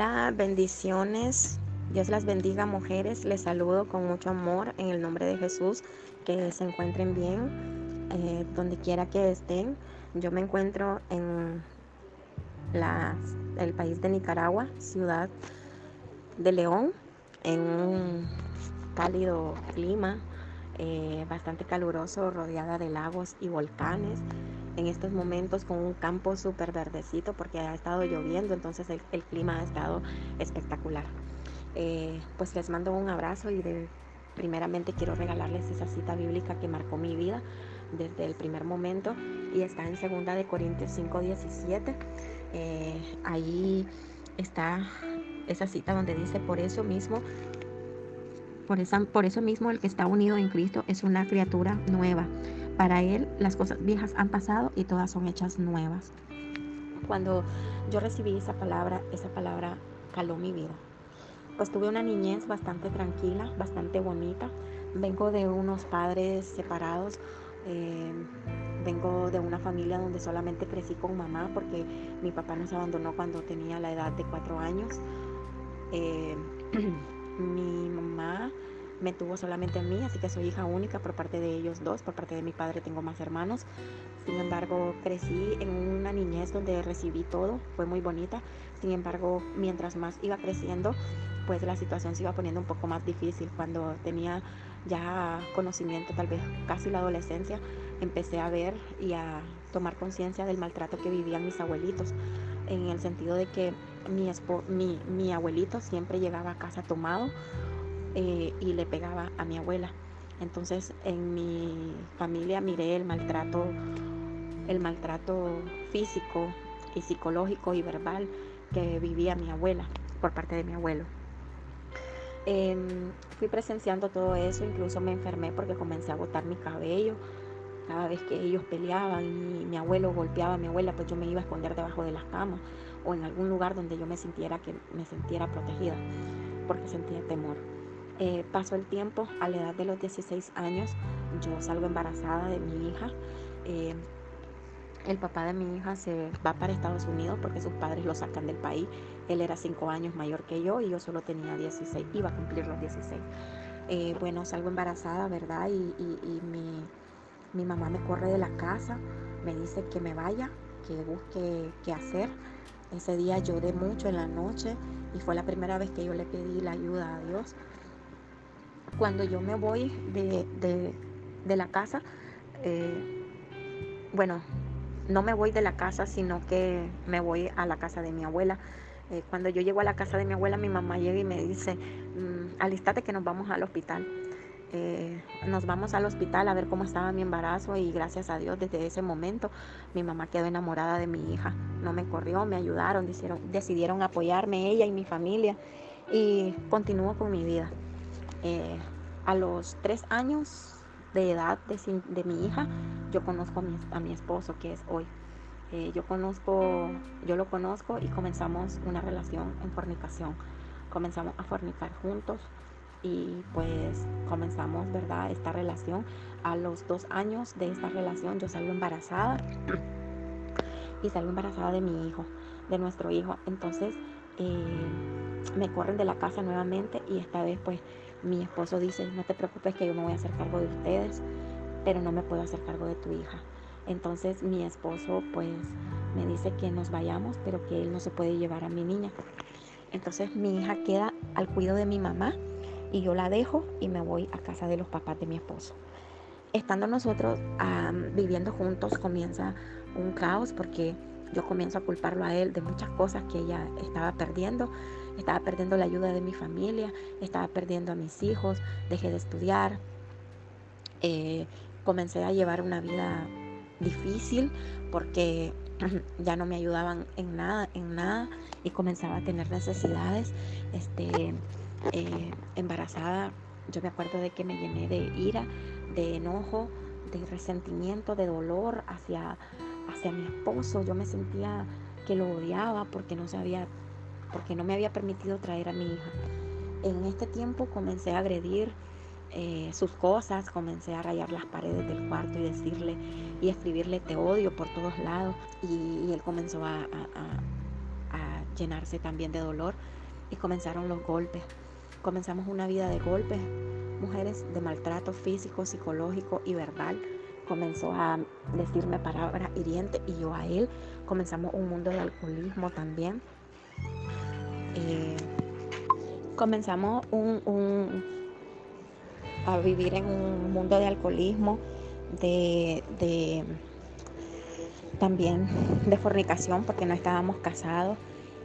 Hola, bendiciones. Dios las bendiga mujeres. Les saludo con mucho amor en el nombre de Jesús. Que se encuentren bien eh, donde quiera que estén. Yo me encuentro en el país de Nicaragua, ciudad de León, en un cálido clima, eh, bastante caluroso, rodeada de lagos y volcanes en estos momentos con un campo súper verdecito porque ha estado lloviendo, entonces el, clima ha estado espectacular. Eh, pues les mando un abrazo y de, primeramente quiero regalarles esa cita bíblica que marcó mi vida desde el primer momento y está en 2 de Corintios 5, 17. Eh, ahí está esa cita donde dice, por eso mismo, por, esa, por eso mismo el que está unido en Cristo es una criatura nueva. Para Él las cosas viejas han pasado y todas son hechas nuevas. Cuando yo recibí esa palabra, esa palabra caló mi vida. Pues tuve una niñez bastante tranquila, bastante bonita. Vengo de unos padres separados. Eh, vengo de una familia donde solamente crecí con mamá porque mi papá nos abandonó cuando tenía la edad de cuatro años. Eh, mi mamá me tuvo solamente a mí, así que soy hija única por parte de ellos dos, por parte de mi padre tengo más hermanos. Sin embargo, crecí en una niñez donde recibí todo, fue muy bonita. Sin embargo, mientras más iba creciendo, pues la situación se iba poniendo un poco más difícil. Cuando tenía ya conocimiento, tal vez casi la adolescencia, empecé a ver y a tomar conciencia del maltrato que vivían mis abuelitos, en el sentido de que mi, mi, mi abuelito siempre llegaba a casa tomado eh, y le pegaba a mi abuela. Entonces en mi familia miré el maltrato, el maltrato físico y psicológico y verbal que vivía mi abuela por parte de mi abuelo. Em, fui presenciando todo eso, incluso me enfermé porque comencé a botar mi cabello. Cada vez que ellos peleaban y mi abuelo golpeaba a mi abuela, pues yo me iba a esconder debajo de las camas o en algún lugar donde yo me sintiera que me sintiera protegida, porque sentía temor. Eh, pasó el tiempo, a la edad de los 16 años, yo salgo embarazada de mi hija. Eh, el papá de mi hija se va para Estados Unidos porque sus padres lo sacan del país. Él era 5 años mayor que yo y yo solo tenía 16, iba a cumplir los 16. Eh, bueno, salgo embarazada, ¿verdad? Y, mi, mi, mamá me corre de la casa, me dice que me vaya, que busque qué hacer. Ese día lloré mucho en la noche y fue la primera vez que yo le pedí la ayuda a Dios cuando yo me voy de, la casa, eh, bueno, no me voy de la casa, sino que me voy a la casa de mi abuela. Eh, cuando yo llego a la casa de mi abuela, mi mamá llega y me dice, mm, alistate que nos vamos al hospital. Eh, nos vamos al hospital a ver cómo estaba mi embarazo y gracias a Dios desde ese momento mi mamá quedó enamorada de mi hija. No me corrió, me ayudaron, decidieron apoyarme ella y mi familia y continúo con mi vida. Eh, a los tres años de edad de, mi hija, yo conozco a mi, esposo, que es hoy. Eh, yo conozco, yo lo conozco y comenzamos una relación en fornicación. Comenzamos a fornicar juntos y pues comenzamos, ¿verdad? Esta relación. A los dos años de esta relación yo salgo embarazada y salgo embarazada de mi hijo, de nuestro hijo. Entonces eh, me corren de la casa nuevamente y esta vez pues mi esposo dice, no te preocupes que yo me voy a hacer cargo de ustedes, pero no me puedo hacer cargo de tu hija. Entonces mi esposo pues me dice que nos vayamos, pero que él no se puede llevar a mi niña. Entonces mi hija queda al cuidado de mi mamá y yo la dejo y me voy a casa de los papás de mi esposo. Estando nosotros viviendo juntos comienza un caos porque yo comienzo a culparlo a él de muchas cosas que ella estaba perdiendo. Estaba perdiendo la ayuda de mi familia, estaba perdiendo a mis hijos, dejé de estudiar. Eh, comencé a llevar una vida difícil porque ya no me ayudaban en nada, en nada y comenzaba a tener necesidades. Este, eh, embarazada, yo me acuerdo de que me llené de ira, de enojo, de resentimiento, de dolor hacia hacia mi esposo. Yo me sentía que lo odiaba porque no sabía, porque no me había permitido traer a mi hija. En este tiempo comencé a agredir eh, sus cosas, comencé a rayar las paredes del cuarto y decirle y escribirle te odio por todos lados. Y, él comenzó a, llenarse también de dolor y comenzaron los golpes. Comenzamos una vida de golpes, mujeres de maltrato físico, psicológico y verbal. Comenzó a decirme palabras hirientes y yo a él. Comenzamos un mundo de alcoholismo también. Eh, comenzamos un, a vivir en un mundo de alcoholismo, de, de también de fornicación porque no estábamos casados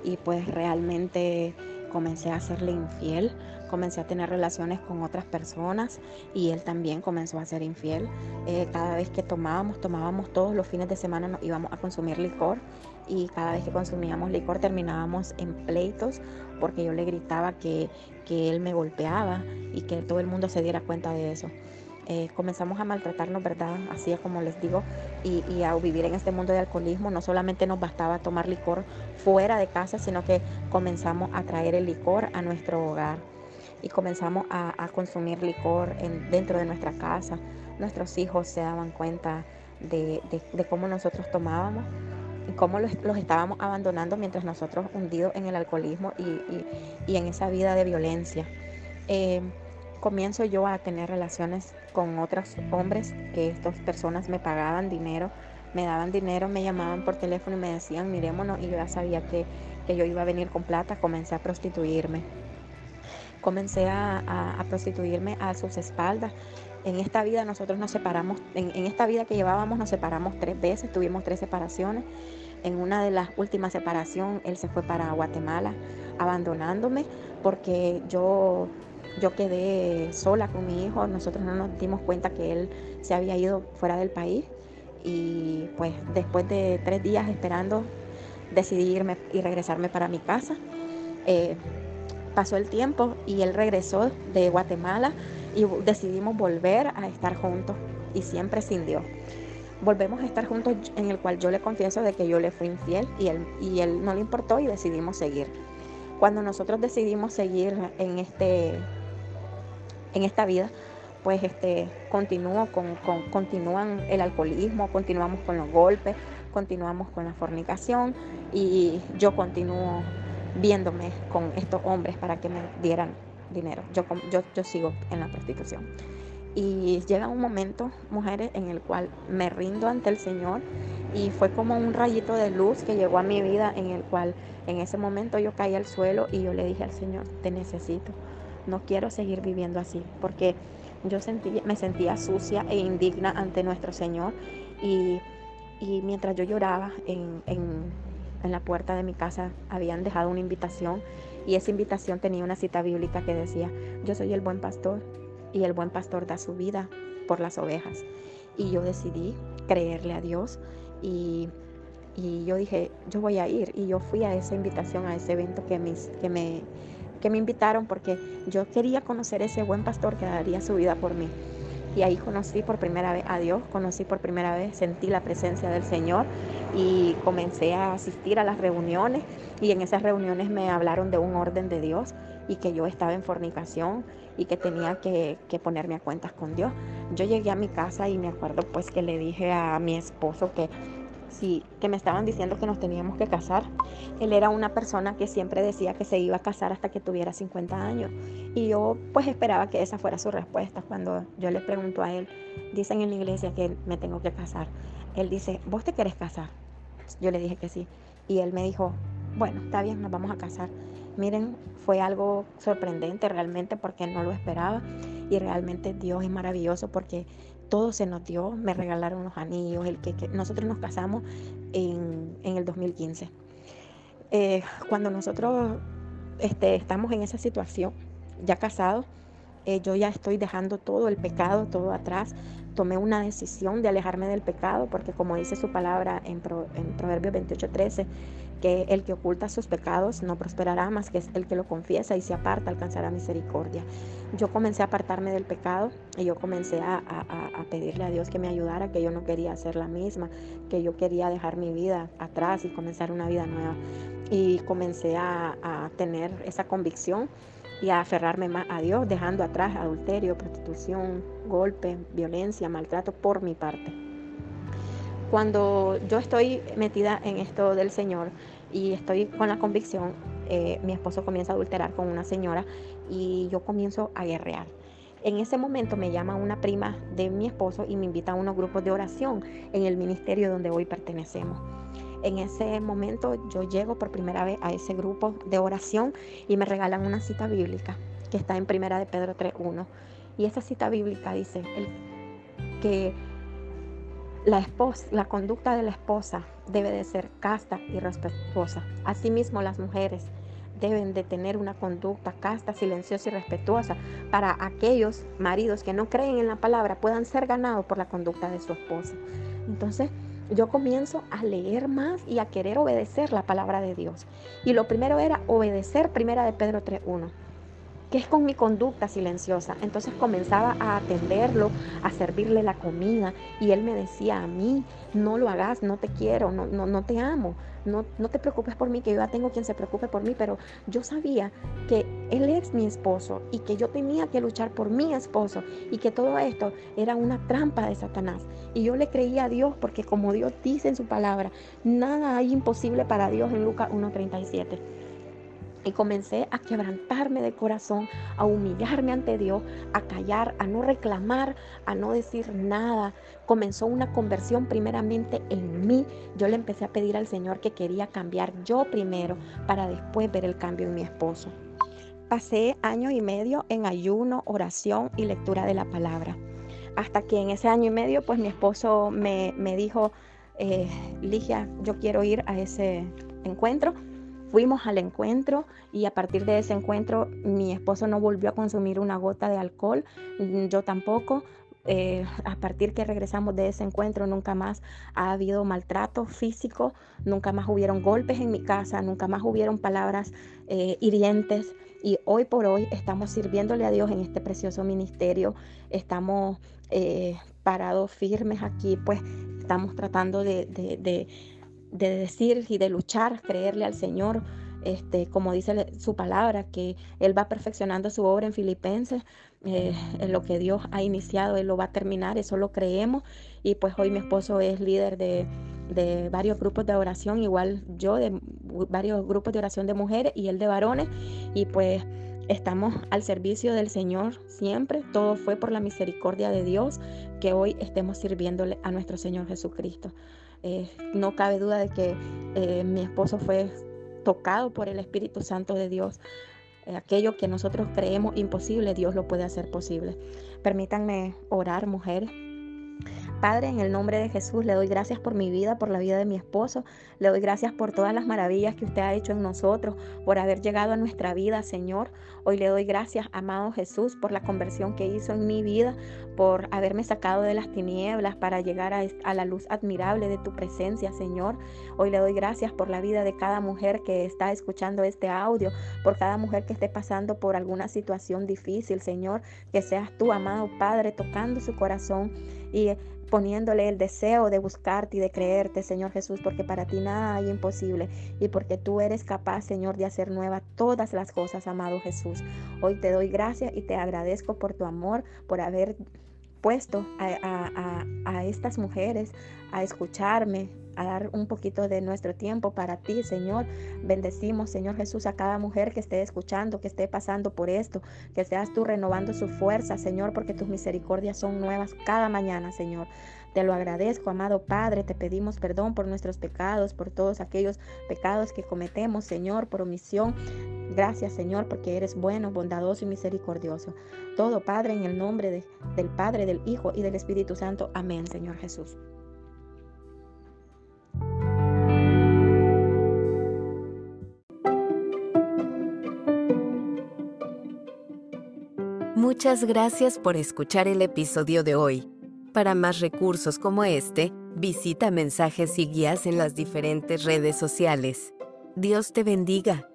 y pues realmente comencé a hacerle infiel, comencé a tener relaciones con otras personas y él también comenzó a ser infiel. Eh, cada vez que tomábamos, tomábamos todos los fines de semana, nos íbamos a consumir licor y cada vez que consumíamos licor terminábamos en pleitos porque yo le gritaba que, que él me golpeaba y que todo el mundo se diera cuenta de eso. Eh, comenzamos a maltratarnos, ¿verdad? Así es como les digo, y, a vivir en este mundo de alcoholismo. No solamente nos bastaba tomar licor fuera de casa, sino que comenzamos a traer el licor a nuestro hogar y comenzamos a, consumir licor en, dentro de nuestra casa. Nuestros hijos se daban cuenta de, cómo nosotros tomábamos y cómo los, estábamos abandonando mientras nosotros hundidos en el alcoholismo y, en esa vida de violencia. Eh, comienzo yo a tener relaciones con otros hombres que estas personas me pagaban dinero, me daban dinero, me llamaban por teléfono y me decían, mirémonos, y yo ya sabía que, yo iba a venir con plata, comencé a prostituirme. Comencé a, prostituirme a sus espaldas. En esta vida nosotros nos separamos, en, en esta vida que llevábamos nos separamos tres veces, tuvimos tres separaciones. En una de las últimas separaciones él se fue para Guatemala abandonándome porque yo yo quedé sola con mi hijo, nosotros no nos dimos cuenta que él se había ido fuera del país y pues después de tres días esperando decidí irme y regresarme para mi casa. Eh, pasó el tiempo y él regresó de Guatemala y decidimos volver a estar juntos y siempre sin Dios. Volvemos a estar juntos en el cual yo le confieso de que yo le fui infiel y él, y él no le importó y decidimos seguir. Cuando nosotros decidimos seguir en este en esta vida, pues este, continúo con, continúan el alcoholismo, continuamos con los golpes, continuamos con la fornicación y yo continúo viéndome con estos hombres para que me dieran dinero. Yo, yo, yo sigo en la prostitución. Y llega un momento, mujeres, en el cual me rindo ante el Señor y fue como un rayito de luz que llegó a mi vida en el cual en ese momento yo caí al suelo y yo le dije al Señor, te necesito no quiero seguir viviendo así, porque yo sentí, me sentía sucia e indigna ante nuestro Señor y, mientras yo lloraba en, en la puerta de mi casa habían dejado una invitación y esa invitación tenía una cita bíblica que decía, yo soy el buen pastor y el buen pastor da su vida por las ovejas. Y yo decidí creerle a Dios y, y, yo dije, yo voy a ir. Y yo fui a esa invitación, a ese evento que, que me que me invitaron porque yo quería conocer ese buen pastor que daría su vida por mí. Y ahí conocí por primera vez a Dios, conocí por primera vez, sentí la presencia del Señor y comencé a asistir a las reuniones y en esas reuniones me hablaron de un orden de Dios y que yo estaba en fornicación y que tenía que, ponerme a cuentas con Dios. Yo llegué a mi casa y me acuerdo pues que le dije a mi esposo que sí, que me estaban diciendo que nos teníamos que casar. Él era una persona que siempre decía que se iba a casar hasta que tuviera 50 años. Y yo pues esperaba que esa fuera su respuesta. Cuando yo le pregunto a él, dicen en la iglesia que me tengo que casar. Él dice, ¿vos te querés casar? Yo le dije que sí. Y él me dijo, bueno, está bien, nos vamos a casar. Miren, fue algo sorprendente realmente porque no lo esperaba y realmente Dios es maravilloso porque todo se nos dio, me regalaron los anillos, el que, nosotros nos casamos en, el 2015. Eh, cuando nosotros este, estamos en esa situación, ya casados, eh, yo ya estoy dejando todo el pecado, todo atrás. Tomé una decisión de alejarme del pecado, porque como dice su palabra en, Pro, en Proverbios 28:13, que el que oculta sus pecados no prosperará, más que el que lo confiesa y se aparta alcanzará misericordia. Yo comencé a apartarme del pecado y yo comencé a, pedirle a Dios que me ayudara, que yo no quería hacer la misma, que yo quería dejar mi vida atrás y comenzar una vida nueva. Y comencé a, a tener esa convicción y a aferrarme más a Dios, dejando atrás adulterio, prostitución, golpe, violencia, maltrato por mi parte. Cuando yo estoy metida en esto del Señor, y estoy con la convicción, eh, mi esposo comienza a adulterar con una señora y yo comienzo a guerrear. En ese momento me llama una prima de mi esposo y me invita a unos grupos de oración en el ministerio donde hoy pertenecemos. En ese momento yo llego por primera vez a ese grupo de oración y me regalan una cita bíblica que está en Primera de Pedro 3.1. Y esa cita bíblica dice que la, esposa, la conducta de la esposa debe de ser casta y respetuosa. Asimismo, las mujeres deben de tener una conducta casta, silenciosa y respetuosa para aquellos maridos que no creen en la palabra puedan ser ganados por la conducta de su esposa. Entonces, yo comienzo a leer más y a querer obedecer la palabra de Dios. Y lo primero era obedecer primera de Pedro 3.1 es con mi conducta silenciosa. Entonces comenzaba a atenderlo, a servirle la comida y él me decía a mí, no lo hagas, no te quiero, no, no, no te amo, no, no te preocupes por mí, que yo ya tengo quien se preocupe por mí, pero yo sabía que él es mi esposo y que yo tenía que luchar por mi esposo y que todo esto era una trampa de Satanás. Y yo le creía a Dios porque como Dios dice en su palabra, nada hay imposible para Dios en Lucas 1.37. Y comencé a quebrantarme de corazón, a humillarme ante Dios, a callar, a no reclamar, a no decir nada. Comenzó una conversión primeramente en mí. Yo le empecé a pedir al Señor que quería cambiar yo primero para después ver el cambio en mi esposo. Pasé año y medio en ayuno, oración y lectura de la palabra. Hasta que en ese año y medio, pues mi esposo me, dijo, eh, Ligia, yo quiero ir a ese encuentro Fuimos al encuentro y a partir de ese encuentro mi esposo no volvió a consumir una gota de alcohol, mm, yo tampoco. Eh, a partir que regresamos de ese encuentro nunca más ha habido maltrato físico, nunca más hubieron golpes en mi casa, nunca más hubieron palabras eh, hirientes y hoy por hoy estamos sirviéndole a Dios en este precioso ministerio, estamos eh, parados firmes aquí, pues estamos tratando de de decir y de luchar, creerle al Señor, este, como dice su palabra, que Él va perfeccionando su obra en Filipenses, eh, en lo que Dios ha iniciado, Él lo va a terminar, eso lo creemos. Y pues hoy mi esposo es líder de, de varios grupos de oración, igual yo de varios grupos de oración de mujeres y él de varones. Y pues estamos al servicio del Señor siempre. Todo fue por la misericordia de Dios que hoy estemos sirviéndole a nuestro Señor Jesucristo. Eh, no cabe duda de que eh, mi esposo fue tocado por el Espíritu Santo de Dios. Eh, aquello que nosotros creemos imposible, Dios lo puede hacer posible. Permítanme orar, mujeres. Padre, en el nombre de Jesús, le doy gracias por mi vida, por la vida de mi esposo. Le doy gracias por todas las maravillas que usted ha hecho en nosotros, por haber llegado a nuestra vida, Señor. Hoy le doy gracias, amado Jesús, por la conversión que hizo en mi vida, por haberme sacado de las tinieblas para llegar a, la luz admirable de tu presencia, Señor. Hoy le doy gracias por la vida de cada mujer que está escuchando este audio, por cada mujer que esté pasando por alguna situación difícil, Señor. Que seas tú, amado Padre, tocando su corazón y poniéndole el deseo de buscarte y de creerte, Señor Jesús, porque para ti nada hay imposible y porque tú eres capaz, Señor, de hacer nuevas todas las cosas, amado Jesús. Hoy te doy gracias y te agradezco por tu amor, por haber puesto a, a estas mujeres a escucharme, a dar un poquito de nuestro tiempo para ti, Señor. Bendecimos, Señor Jesús, a cada mujer que esté escuchando, que esté pasando por esto, que seas tú renovando su fuerza, Señor, porque tus misericordias son nuevas cada mañana, Señor. Te lo agradezco, amado Padre, te pedimos perdón por nuestros pecados, por todos aquellos pecados que cometemos, Señor, por omisión. Gracias, Señor, porque eres bueno, bondadoso y misericordioso. Todo, Padre, en el nombre del Padre, del Hijo y del Espíritu Santo. Amén, Señor Jesús. Muchas gracias por escuchar el episodio de hoy. Para más recursos como este, visita mensajes y guías en las diferentes redes sociales. Dios te bendiga.